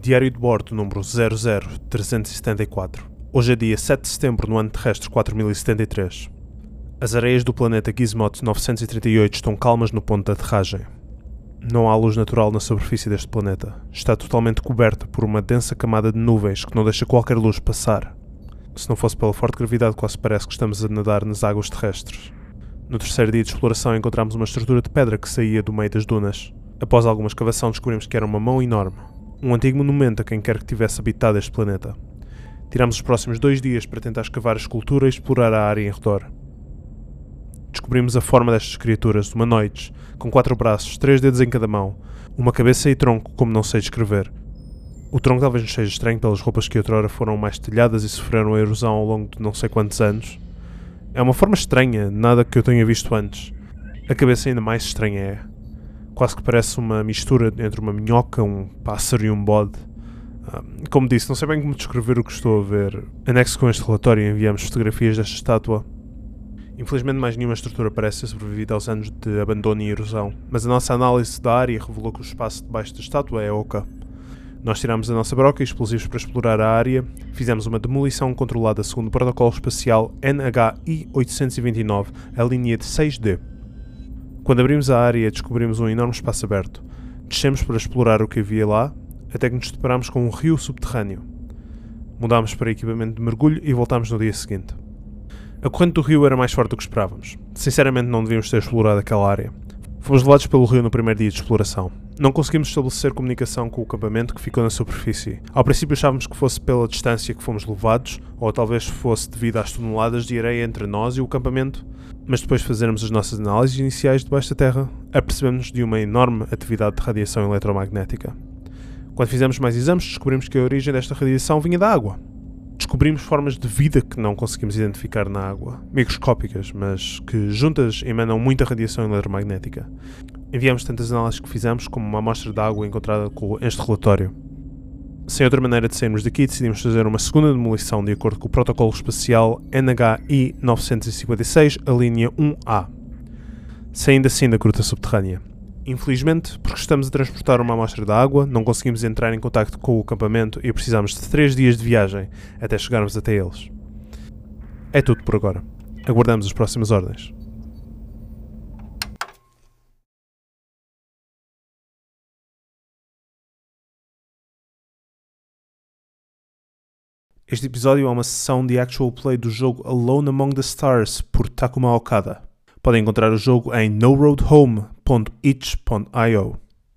Diário de bordo número 00374. Hoje é dia 7 de setembro no ano terrestre 4073. As areias do planeta Gizmot 938 estão calmas no ponto de aterragem. Não há luz natural na superfície deste planeta. Está totalmente coberta por uma densa camada de nuvens que não deixa qualquer luz passar. Se não fosse pela forte gravidade, quase parece que estamos a nadar nas águas terrestres. No terceiro dia de exploração encontramos uma estrutura de pedra que saía do meio das dunas. Após alguma escavação descobrimos que era uma mão enorme, um antigo monumento a quem quer que tivesse habitado este planeta. Tiramos os próximos dois dias para tentar escavar a escultura e explorar a área em redor. Descobrimos a forma destas criaturas, humanoides, com quatro braços, três dedos em cada mão, uma cabeça e tronco como não sei descrever. O tronco talvez nos seja estranho pelas roupas que outrora foram mais telhadas e sofreram a erosão ao longo de não sei quantos anos. É uma forma estranha, nada que eu tenha visto antes. A cabeça ainda mais estranha é quase que parece uma mistura entre uma minhoca, um pássaro e um bode. Ah, como disse, não sei bem como descrever o que estou a ver. Anexo com este relatório enviamos fotografias desta estátua. Infelizmente mais nenhuma estrutura parece ter sobrevivido aos anos de abandono e erosão, mas a nossa análise da área revelou que o espaço debaixo da estátua é oca. Nós tiramos a nossa broca e explosivos para explorar a área, fizemos uma demolição controlada segundo o protocolo espacial NHI-829, a linha de 6D. Quando abrimos a área, descobrimos um enorme espaço aberto. Descemos para explorar o que havia lá, até que nos deparamos com um rio subterrâneo. Mudámos para equipamento de mergulho e voltámos no dia seguinte. A corrente do rio era mais forte do que esperávamos. Sinceramente, não devíamos ter explorado aquela área. Fomos levados pelo rio no primeiro dia de exploração. Não conseguimos estabelecer comunicação com o acampamento que ficou na superfície. Ao princípio achávamos que fosse pela distância que fomos levados, ou talvez fosse devido às toneladas de areia entre nós e o acampamento, mas depois de fazermos as nossas análises iniciais debaixo da Terra, apercebemos de uma enorme atividade de radiação eletromagnética. Quando fizemos mais exames, descobrimos que a origem desta radiação vinha da água. Descobrimos formas de vida que não conseguimos identificar na água, microscópicas, mas que juntas emanam muita radiação eletromagnética. Enviamos tantas análises que fizemos como uma amostra de água encontrada com este relatório. Sem outra maneira de sairmos daqui, decidimos fazer uma segunda demolição de acordo com o protocolo espacial NHI 956, a linha 1A, saindo assim da gruta subterrânea. Infelizmente, porque estamos a transportar uma amostra de água, não conseguimos entrar em contato com o acampamento e precisamos de 3 dias de viagem até chegarmos até eles. É tudo por agora. Aguardamos as próximas ordens. Este episódio é uma sessão de actual play do jogo Alone Among the Stars por Takuma Okada. Podem encontrar o jogo em itch.io.